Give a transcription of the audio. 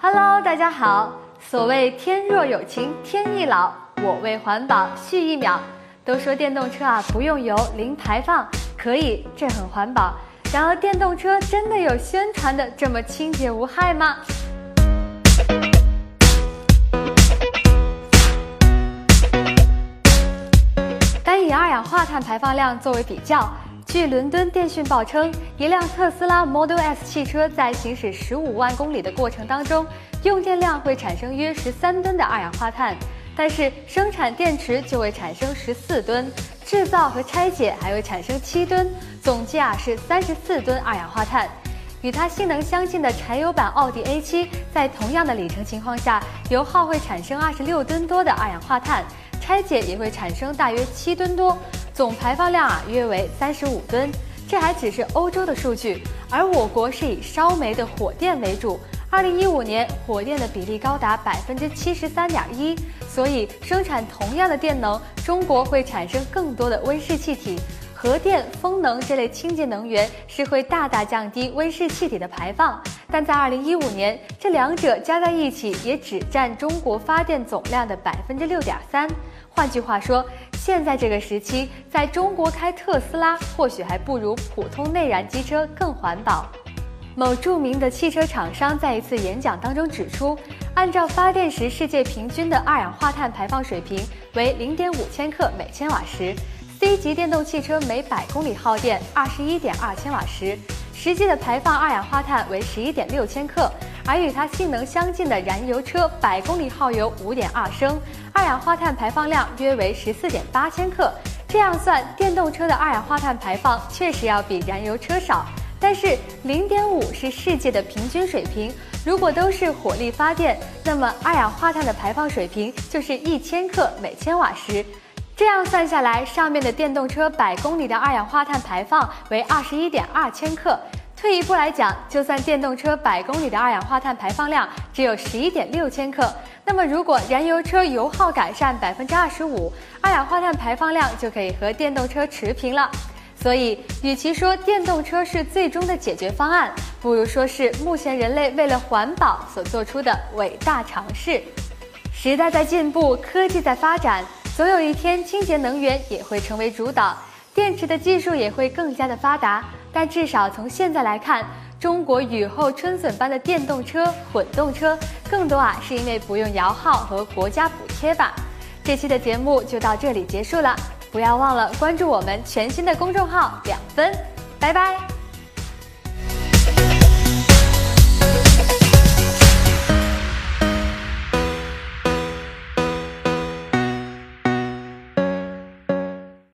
大家好。所谓天若有情天亦老，我为环保续一秒。都说电动车啊不用油，零排放，可以，这很环保。然而，电动车真的有宣传的这么清洁无害吗？单以二氧化碳排放量作为比较。据伦敦电讯报称，一辆特斯拉 Model S 汽车在行驶十五万公里的过程当中，用电量会产生约十三吨的二氧化碳，但是生产电池就会产生十四吨，制造和拆解还会产生七吨，总计啊是三十四吨二氧化碳。与它性能相近的柴油版奥迪 A7，在同样的里程情况下，油耗会产生二十六吨多的二氧化碳，拆解也会产生大约七吨多。总排放量啊约为三十五吨，这还只是欧洲的数据，而我国是以烧煤的火电为主。二零一五年火电的比例高达百分之七十三点一，所以生产同样的电能，中国会产生更多的温室气体。核电、风能这类清洁能源是会大大降低温室气体的排放，但在二零一五年，这两者加在一起也只占中国发电总量的百分之六点三。换句话说，现在这个时期，在中国开特斯拉或许还不如普通内燃机车更环保。某著名的汽车厂商在一次演讲当中指出，按照发电时世界平均的二氧化碳排放水平为零点五千克每千瓦时，C 级电动汽车每百公里耗电二十一点二千瓦时，实际的排放二氧化碳为十一点六千克。而与它性能相近的燃油车，百公里耗油五点二升，二氧化碳排放量约为十四点八千克。这样算，电动车的二氧化碳排放确实要比燃油车少，但是零点五是世界的平均水平。如果都是火力发电，那么二氧化碳的排放水平就是一千克每千瓦时。这样算下来，上面的电动车百公里的二氧化碳排放为二十一点二千克。退一步来讲，就算电动车百公里的二氧化碳排放量只有十一点六千克，那么如果燃油车油耗改善百分之二十五，二氧化碳排放量就可以和电动车持平了。所以，与其说电动车是最终的解决方案，不如说是目前人类为了环保所做出的伟大尝试。时代在进步，科技在发展，总有一天清洁能源也会成为主导，电池的技术也会更加的发达。但至少从现在来看，中国雨后春笋般的电动车、混动车，更多啊是因为不用摇号和国家补贴吧。这期的节目就到这里结束了，不要忘了关注我们全新的公众号“两分”，拜拜。